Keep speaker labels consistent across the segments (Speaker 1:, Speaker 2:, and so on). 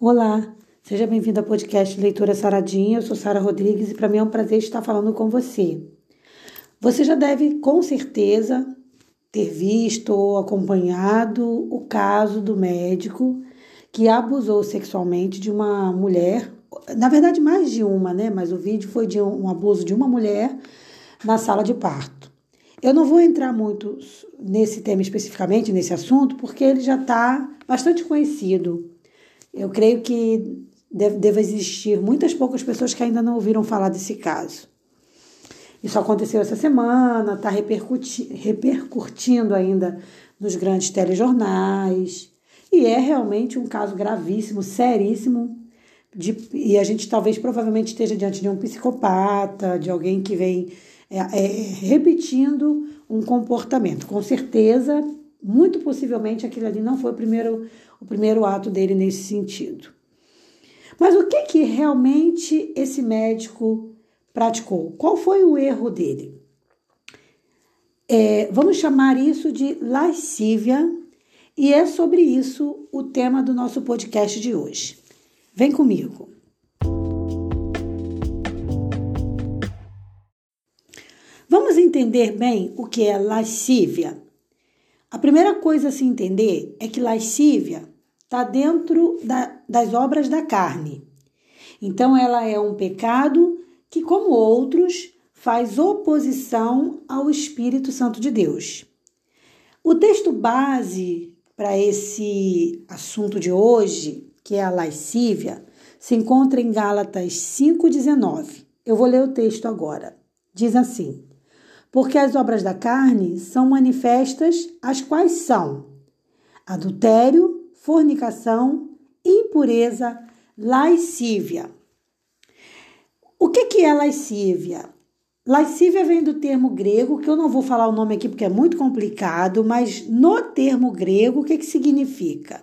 Speaker 1: Olá, seja bem-vindo ao podcast Leitura Saradinha. Eu sou Sara Rodrigues e para mim é um prazer estar falando com você. Você já deve, com certeza, ter visto ou acompanhado o caso do médico que abusou sexualmente de uma mulher, na verdade mais de uma, né? Mas o vídeo foi de um, abuso de uma mulher na sala de parto. Eu não vou entrar muito nesse tema especificamente, nesse assunto, porque ele já está bastante conhecido. Eu creio que deve, deve existir muitas poucas pessoas que ainda não ouviram falar desse caso. Isso aconteceu essa semana, está repercuti repercutindo ainda nos grandes telejornais. E é realmente um caso gravíssimo, seríssimo. De, e a gente talvez provavelmente esteja diante de um psicopata, de alguém que vem é, é, repetindo um comportamento. Com certeza, muito possivelmente, aquele ali não foi o primeiro, o primeiro ato dele nesse sentido. Mas o que, que realmente esse médico praticou? Qual foi o erro dele? É, vamos chamar isso de lascívia, e é sobre isso o tema do nosso podcast de hoje. Vem comigo. Vamos entender bem o que é lascívia. A primeira coisa a se entender é que lascívia está dentro da, das obras da carne. Então, ela é um pecado que, como outros, faz oposição ao Espírito Santo de Deus. O texto base para esse assunto de hoje, que é a lascívia, se encontra em Gálatas 5,19. Eu vou ler o texto agora. Diz assim: Porque as obras da carne são manifestas, as quais são adultério, fornicação, impureza, lascívia. O que, que é lascívia? Lascívia vem do termo grego, que eu não vou falar o nome aqui porque é muito complicado, mas no termo grego, o que, que significa?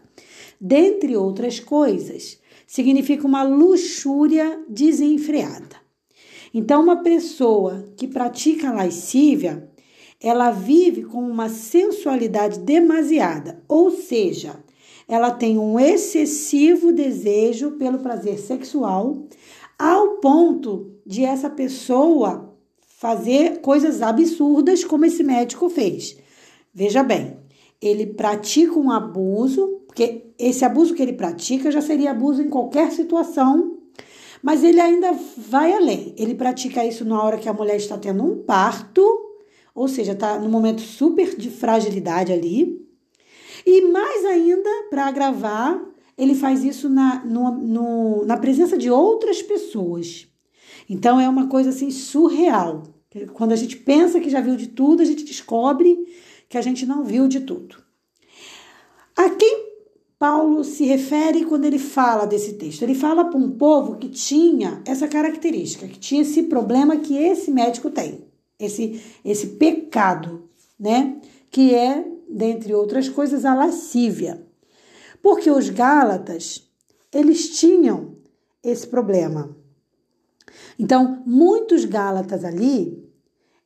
Speaker 1: Dentre outras coisas, significa uma luxúria desenfreada. Então, uma pessoa que pratica lascívia, ela vive com uma sensualidade demasiada, ou seja, ela tem um excessivo desejo pelo prazer sexual, ao ponto de essa pessoa fazer coisas absurdas como esse médico fez. Veja bem, ele pratica um abuso, porque esse abuso que ele pratica já seria abuso em qualquer situação, mas ele ainda vai além. Ele pratica isso na hora que a mulher está tendo um parto, ou seja, está no momento super de fragilidade ali. E mais ainda, para agravar, ele faz isso na, no, no, na presença de outras pessoas. Então é uma coisa assim surreal. Quando a gente pensa que já viu de tudo, a gente descobre que a gente não viu de tudo. A quem Paulo se refere quando ele fala desse texto? Ele fala para um povo que tinha essa característica, que tinha esse problema que esse médico tem, esse, esse pecado, né? Que é, dentre outras coisas, a lascívia. Porque os Gálatas, eles tinham esse problema. Então, muitos Gálatas ali,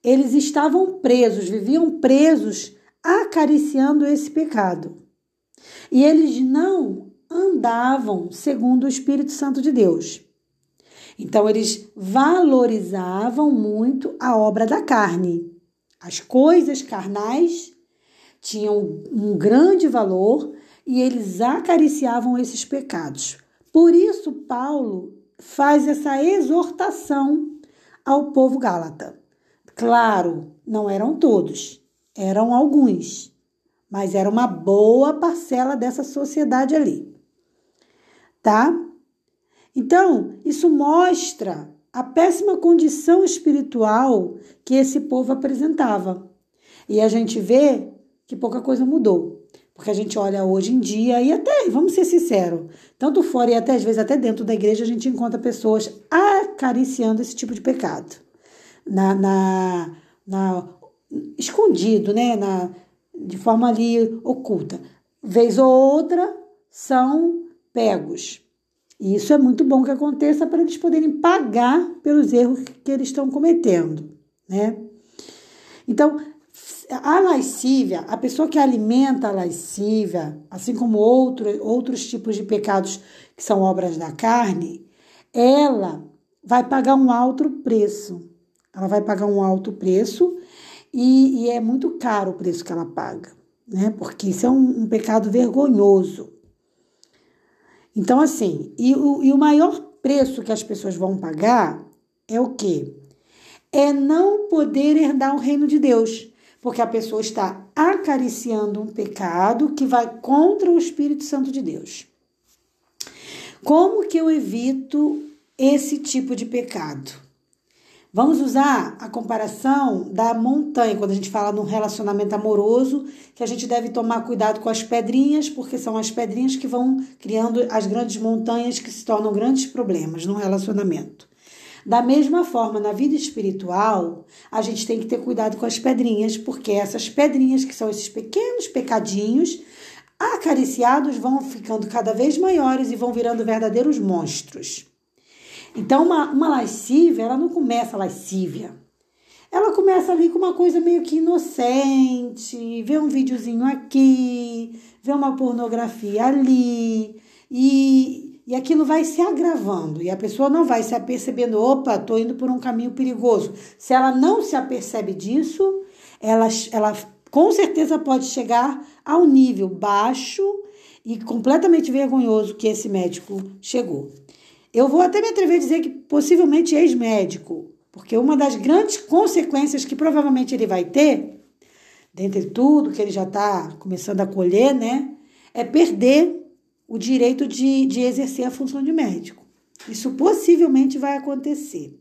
Speaker 1: eles estavam presos, viviam presos, acariciando esse pecado. E eles não andavam segundo o Espírito Santo de Deus. Então, eles valorizavam muito a obra da carne. As coisas carnais tinham um grande valor e eles acariciavam esses pecados. Por isso, Paulo faz essa exortação ao povo gálata. Claro, não eram todos, eram alguns, mas era uma boa parcela dessa sociedade ali. Tá? Então, isso mostra a péssima condição espiritual que esse povo apresentava. E a gente vê que pouca coisa mudou. Porque a gente olha hoje em dia, e até, vamos ser sinceros, tanto fora e até às vezes até dentro da igreja, a gente encontra pessoas acariciando esse tipo de pecado. Na, na, na escondido, né? Na, de forma ali oculta. Vez ou outra são pegos. E isso é muito bom que aconteça para eles poderem pagar pelos erros que eles estão cometendo, né? Então, A lascívia, a pessoa que alimenta a lascívia, assim como outro, outros tipos de pecados que são obras da carne, ela vai pagar um alto preço. Ela vai pagar um alto preço e, e é muito caro o preço que ela paga, né? Porque isso é um, um pecado vergonhoso. Então, assim, e o, e o maior preço que as pessoas vão pagar é o quê? É não poder herdar o reino de Deus, porque a pessoa está acariciando um pecado que vai contra o Espírito Santo de Deus. Como que eu evito esse tipo de pecado? Vamos usar a comparação da montanha, quando a gente fala num relacionamento amoroso, que a gente deve tomar cuidado com as pedrinhas, porque são as pedrinhas que vão criando as grandes montanhas que se tornam grandes problemas no relacionamento. Da mesma forma, na vida espiritual, a gente tem que ter cuidado com as pedrinhas, porque essas pedrinhas, que são esses pequenos pecadinhos, acariciados, vão ficando cada vez maiores e vão virando verdadeiros monstros. Então, uma, uma lascívia, ela não começa lascívia. Ela começa ali com uma coisa meio que inocente, vê um videozinho aqui, vê uma pornografia ali, e, e aquilo vai se agravando, e a pessoa não vai se apercebendo, opa, tô indo por um caminho perigoso. Se ela não se apercebe disso, ela, ela com certeza pode chegar ao nível baixo e completamente vergonhoso que esse médico chegou. Eu vou até me atrever a dizer que possivelmente ex-médico, porque uma das grandes consequências que provavelmente ele vai ter, dentre tudo que ele já está começando a colher, né, é perder o direito de, de exercer a função de médico. Isso possivelmente vai acontecer.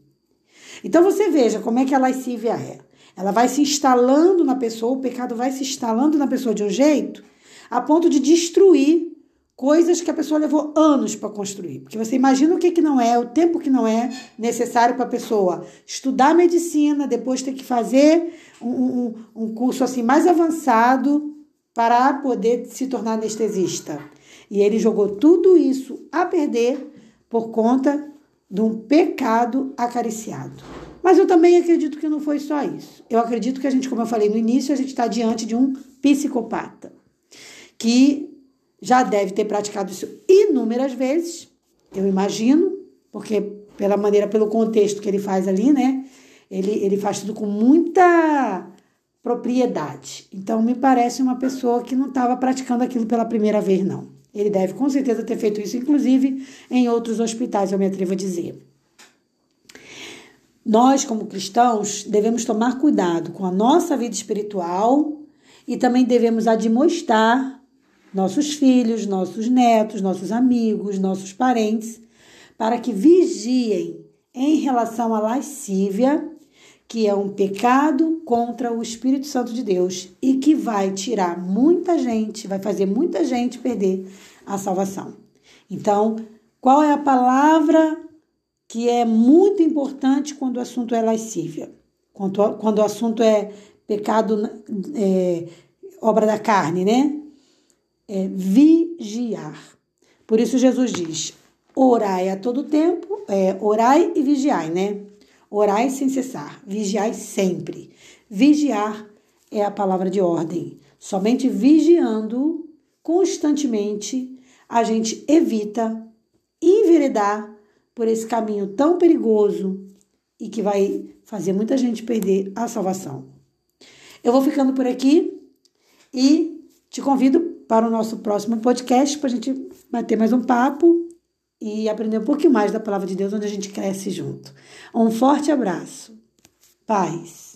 Speaker 1: Então você veja como é que a lascívia é. Ela vai se instalando na pessoa, o pecado vai se instalando na pessoa de um jeito a ponto de destruir coisas que a pessoa levou anos para construir. Porque você imagina o que, que não é, o tempo que não é necessário para a pessoa estudar medicina, depois ter que fazer um, um, um curso assim mais avançado para poder se tornar anestesista. E ele jogou tudo isso a perder por conta de um pecado acariciado. Mas eu também acredito que não foi só isso. Eu acredito que a gente, como eu falei no início, a gente está diante de um psicopata que já deve ter praticado isso inúmeras vezes, eu imagino, porque pela maneira, pelo contexto que ele faz ali, né? Ele, ele faz tudo com muita propriedade. Então, me parece uma pessoa que não estava praticando aquilo pela primeira vez, não. Ele deve com certeza ter feito isso, inclusive em outros hospitais, eu me atrevo a dizer. Nós, como cristãos, devemos tomar cuidado com a nossa vida espiritual e também devemos admoestar nossos filhos, nossos netos, nossos amigos, nossos parentes, para que vigiem em relação à lascívia, que é um pecado contra o Espírito Santo de Deus e que vai tirar muita gente, vai fazer muita gente perder a salvação. Então, qual é a palavra que é muito importante quando o assunto é lascívia? Quando, quando o assunto é pecado, é, obra da carne, né? É vigiar. Por isso Jesus diz: orai a todo tempo, é, orai e vigiai, né? Orai sem cessar, vigiai sempre. Vigiar é a palavra de ordem. Somente vigiando constantemente a gente evita enveredar por esse caminho tão perigoso e que vai fazer muita gente perder a salvação. Eu vou ficando por aqui e te convido para o nosso próximo podcast, para a gente bater mais um papo e aprender um pouquinho mais da palavra de Deus, onde a gente cresce junto. Um forte abraço. Paz.